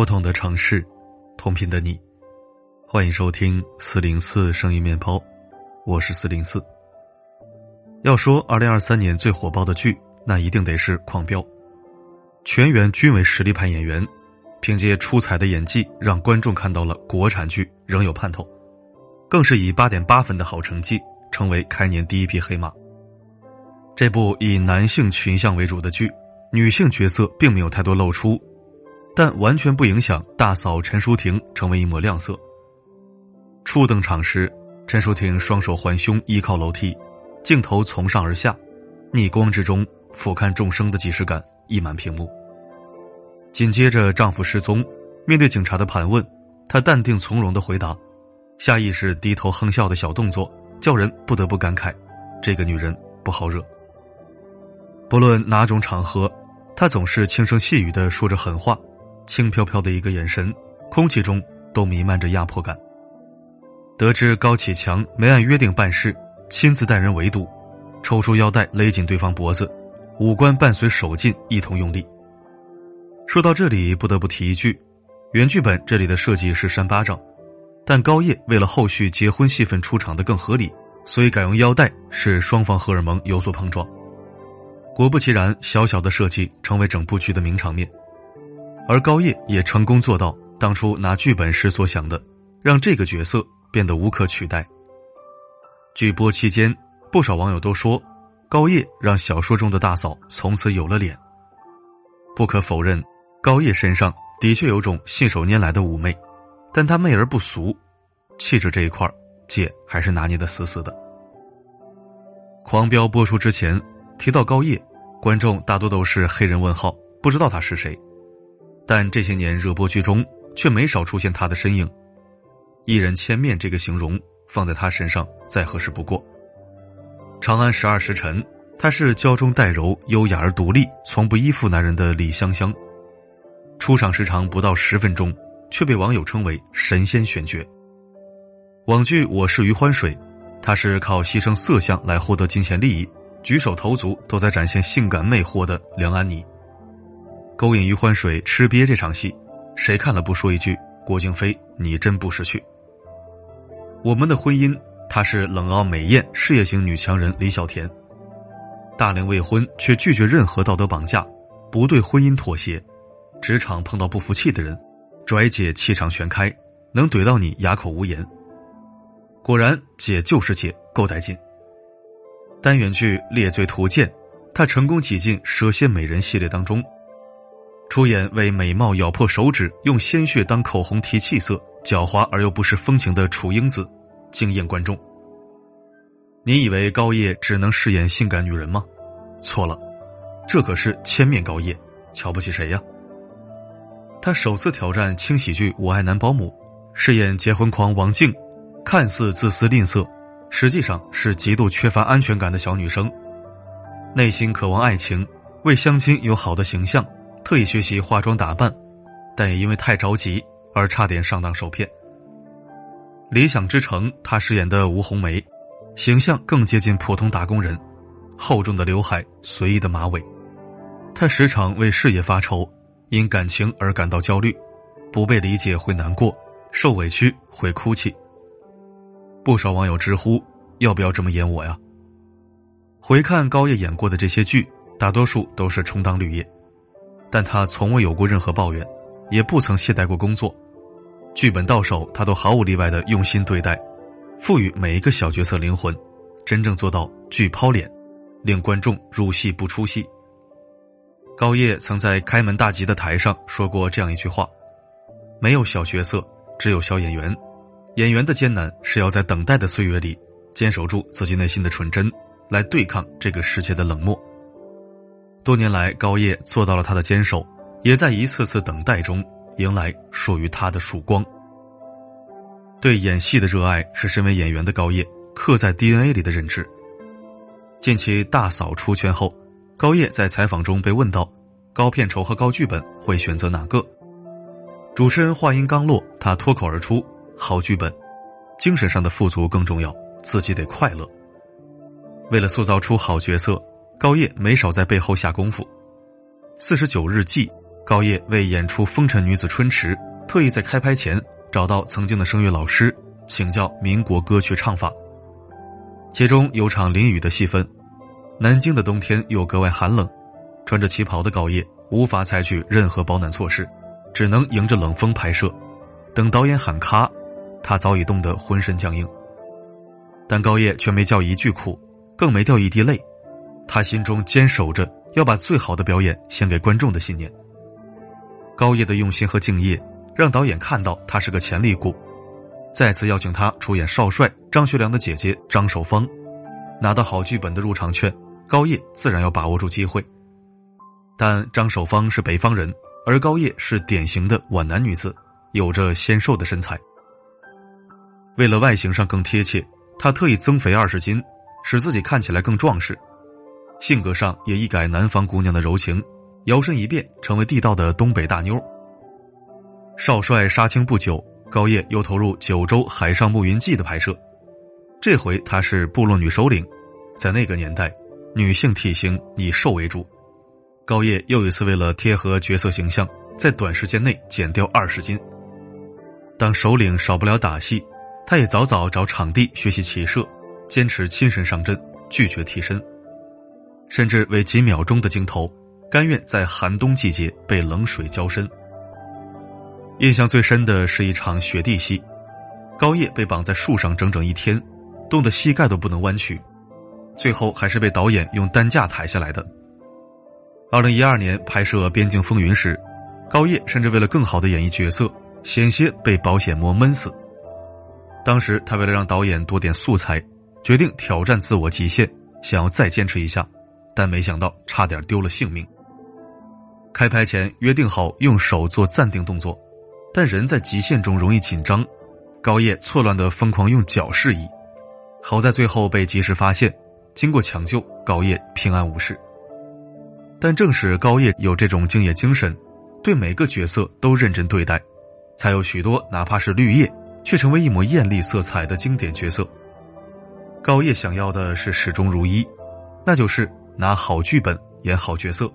不同的城市，同频的你，欢迎收听四零四声音面包，我是四零四。要说二零二三年最火爆的剧，那一定得是《狂飙》，全员均为实力派演员，凭借出彩的演技，让观众看到了国产剧仍有盼头，更是以八点八分的好成绩，成为开年第一匹黑马。这部以男性群像为主的剧，女性角色并没有太多露出。但完全不影响大嫂陈淑婷成为一抹亮色。初登场时，陈淑婷双手环胸依靠楼梯，镜头从上而下，逆光之中俯瞰众生的即视感溢满屏幕。紧接着丈夫失踪，面对警察的盘问，她淡定从容的回答，下意识低头哼笑的小动作，叫人不得不感慨，这个女人不好惹。不论哪种场合，她总是轻声细语的说着狠话。轻飘飘的一个眼神，空气中都弥漫着压迫感。得知高启强没按约定办事，亲自带人围堵，抽出腰带勒紧对方脖子，五官伴随手劲一同用力。说到这里，不得不提一句，原剧本这里的设计是扇巴掌，但高叶为了后续结婚戏份出场的更合理，所以改用腰带，使双方荷尔蒙有所碰撞。果不其然，小小的设计成为整部剧的名场面。而高叶也成功做到当初拿剧本时所想的，让这个角色变得无可取代。剧播期间，不少网友都说，高叶让小说中的大嫂从此有了脸。不可否认，高叶身上的确有种信手拈来的妩媚，但她媚而不俗，气质这一块，姐还是拿捏的死死的。狂飙播出之前，提到高叶，观众大多都是黑人问号，不知道他是谁。但这些年热播剧中却没少出现他的身影，一人千面这个形容放在他身上再合适不过。长安十二时辰，她是娇中带柔、优雅而独立、从不依附男人的李香香。出场时长不到十分钟，却被网友称为神仙选角。网剧《我是余欢水》，她是靠牺牲色相来获得金钱利益，举手投足都在展现性感魅惑的梁安妮。勾引余欢水吃瘪这场戏，谁看了不说一句“郭京飞，你真不识趣”。我们的婚姻，她是冷傲美艳、事业型女强人李小田，大龄未婚却拒绝任何道德绑架，不对婚姻妥协，职场碰到不服气的人，拽姐气场全开，能怼到你哑口无言。果然，姐就是姐，够带劲。单元剧《猎罪图鉴》，她成功挤进蛇蝎美人系列当中。出演为美貌咬破手指，用鲜血当口红提气色，狡猾而又不失风情的楚英子，惊艳观众。你以为高叶只能饰演性感女人吗？错了，这可是千面高叶，瞧不起谁呀？她首次挑战轻喜剧《我爱男保姆》，饰演结婚狂王静，看似自私吝啬，实际上是极度缺乏安全感的小女生，内心渴望爱情，为相亲有好的形象。特意学习化妆打扮，但也因为太着急而差点上当受骗。理想之城，他饰演的吴红梅，形象更接近普通打工人，厚重的刘海，随意的马尾。他时常为事业发愁，因感情而感到焦虑，不被理解会难过，受委屈会哭泣。不少网友直呼：“要不要这么演我呀？”回看高叶演过的这些剧，大多数都是充当绿叶。但他从未有过任何抱怨，也不曾懈怠过工作。剧本到手，他都毫无例外的用心对待，赋予每一个小角色灵魂，真正做到剧抛脸，令观众入戏不出戏。高叶曾在开门大吉的台上说过这样一句话：“没有小角色，只有小演员。演员的艰难是要在等待的岁月里，坚守住自己内心的纯真，来对抗这个世界的冷漠。”多年来，高叶做到了他的坚守，也在一次次等待中迎来属于他的曙光。对演戏的热爱是身为演员的高叶刻在 DNA 里的认知。近期大嫂出圈后，高叶在采访中被问到，高片酬和高剧本会选择哪个？主持人话音刚落，他脱口而出：“好剧本，精神上的富足更重要，自己得快乐。”为了塑造出好角色。高叶没少在背后下功夫。四十九日祭，高叶为演出《风尘女子春池》，特意在开拍前找到曾经的声乐老师，请教民国歌曲唱法。其中有场淋雨的戏份，南京的冬天又格外寒冷，穿着旗袍的高叶无法采取任何保暖措施，只能迎着冷风拍摄。等导演喊咔，他早已冻得浑身僵硬。但高叶却没叫一句苦，更没掉一滴泪，他心中坚守着要把最好的表演献给观众的信念。高叶的用心和敬业，让导演看到他是个潜力股，再次邀请他出演少帅张学良的姐姐张守芳，拿到好剧本的入场券，高叶自然要把握住机会。但张守芳是北方人，而高叶是典型的皖南女子，有着纤瘦的身材。为了外形上更贴切，他特意增肥二十斤，使自己看起来更壮实。性格上也一改南方姑娘的柔情。摇身一变成为地道的东北大妞。少帅杀青不久，高叶又投入《九州海上牧云记》的拍摄，这回她是部落女首领。在那个年代，女性体型以瘦为主。高叶又一次为了贴合角色形象，在短时间内减掉二十斤。当首领少不了打戏，她也早早找场地学习骑射，坚持亲身上阵，拒绝替身，甚至为几秒钟的镜头。甘愿在寒冬季节被冷水浇身。印象最深的是一场雪地戏，高叶被绑在树上整整一天，冻得膝盖都不能弯曲，最后还是被导演用担架抬下来的。二零一二年拍摄《边境风云》时，高叶甚至为了更好的演绎角色，险些被保险膜闷死。当时他为了让导演多点素材，决定挑战自我极限，想要再坚持一下，但没想到差点丢了性命。开拍前约定好用手做暂定动作，但人在极限中容易紧张，高叶错乱的疯狂用脚示意，好在最后被及时发现，经过抢救，高叶平安无事。但正是高叶有这种敬业精神，对每个角色都认真对待，才有许多哪怕是绿叶，却成为一抹艳丽色彩的经典角色。高叶想要的是始终如一，那就是拿好剧本演好角色。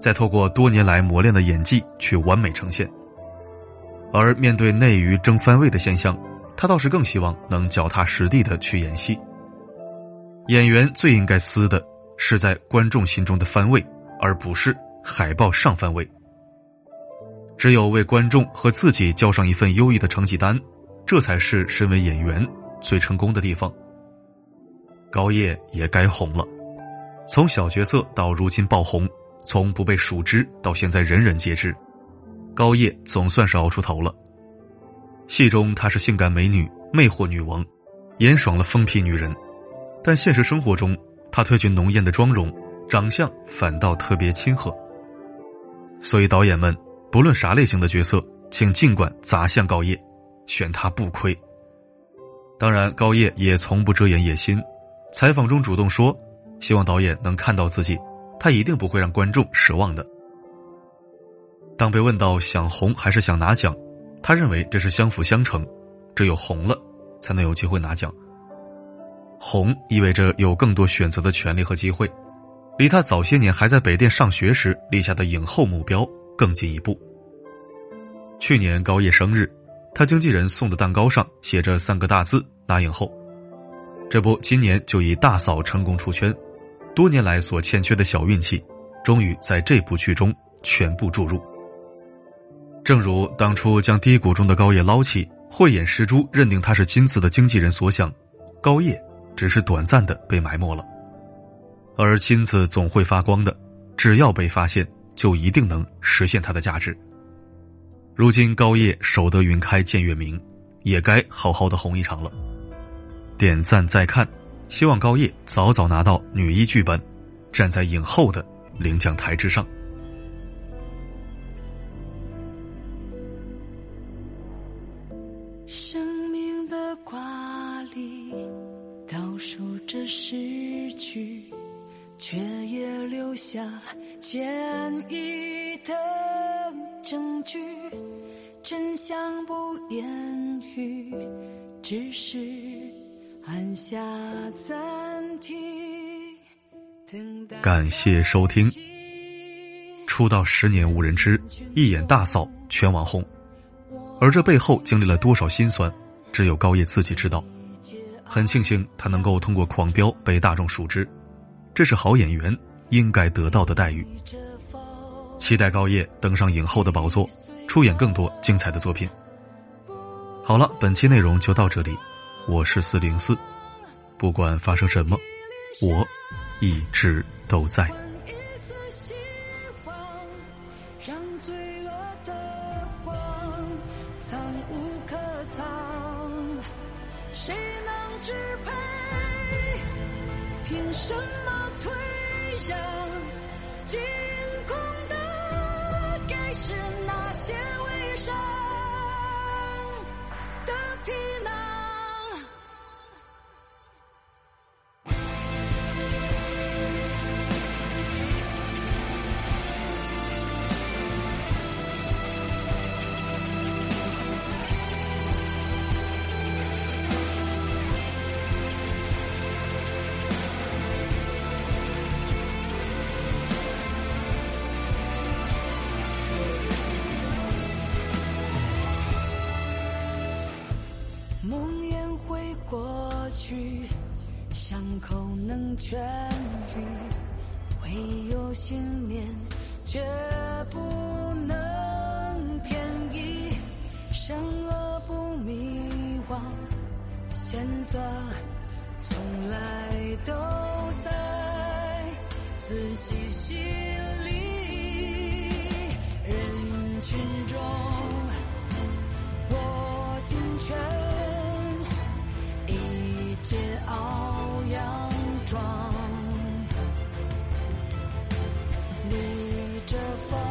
再透过多年来磨练的演技去完美呈现，而面对内娱争番位的现象，他倒是更希望能脚踏实地的去演戏。演员最应该撕的是在观众心中的番位，而不是海报上番位。只有为观众和自己交上一份优异的成绩单，这才是身为演员最成功的地方。高叶也该红了，从小角色到如今爆红。从不被熟知到现在人人皆知，高叶总算是熬出头了。戏中她是性感美女、魅惑女王，演爽了疯批女人；但现实生活中，她褪去浓艳的妆容，长相反倒特别亲和。所以导演们，不论啥类型的角色，请尽管砸向高叶，选她不亏。当然，高叶也从不遮掩野心，采访中主动说，希望导演能看到自己。他一定不会让观众失望的。当被问到想红还是想拿奖，他认为这是相辅相成，只有红了，才能有机会拿奖。红意味着有更多选择的权利和机会，离他早些年还在北电上学时立下的影后目标更进一步。去年高叶生日，他经纪人送的蛋糕上写着三个大字“拿影后”，这不，今年就以大嫂成功出圈。多年来所欠缺的小运气，终于在这部剧中全部注入。正如当初将低谷中的高叶捞起，慧眼识珠，认定他是金子的经纪人所想，高叶只是短暂的被埋没了。而金子总会发光的，只要被发现，就一定能实现它的价值。如今高叶守得云开见月明，也该好好的红一场了。点赞再看。希望高叶早早拿到女一剧本，站在影后的领奖台之上。生命的挂历倒数着逝去，却也留下坚毅的证据。真相不言语，只是。按下暂停，感谢收听。出道十年无人知，一眼大扫全网红。而这背后经历了多少辛酸，只有高叶自己知道。很庆幸他能够通过《狂飙》被大众熟知，这是好演员应该得到的待遇。期待高叶登上影后的宝座，出演更多精彩的作品。好了，本期内容就到这里，我是四零四，不管发生什么，我一直都在。凭什么退让？梦魇会过去，伤口能痊愈，唯有信念绝不能偏移。善恶不迷惘，选择从来都在自己心里。人群中，握紧拳。傲佯装，逆着风。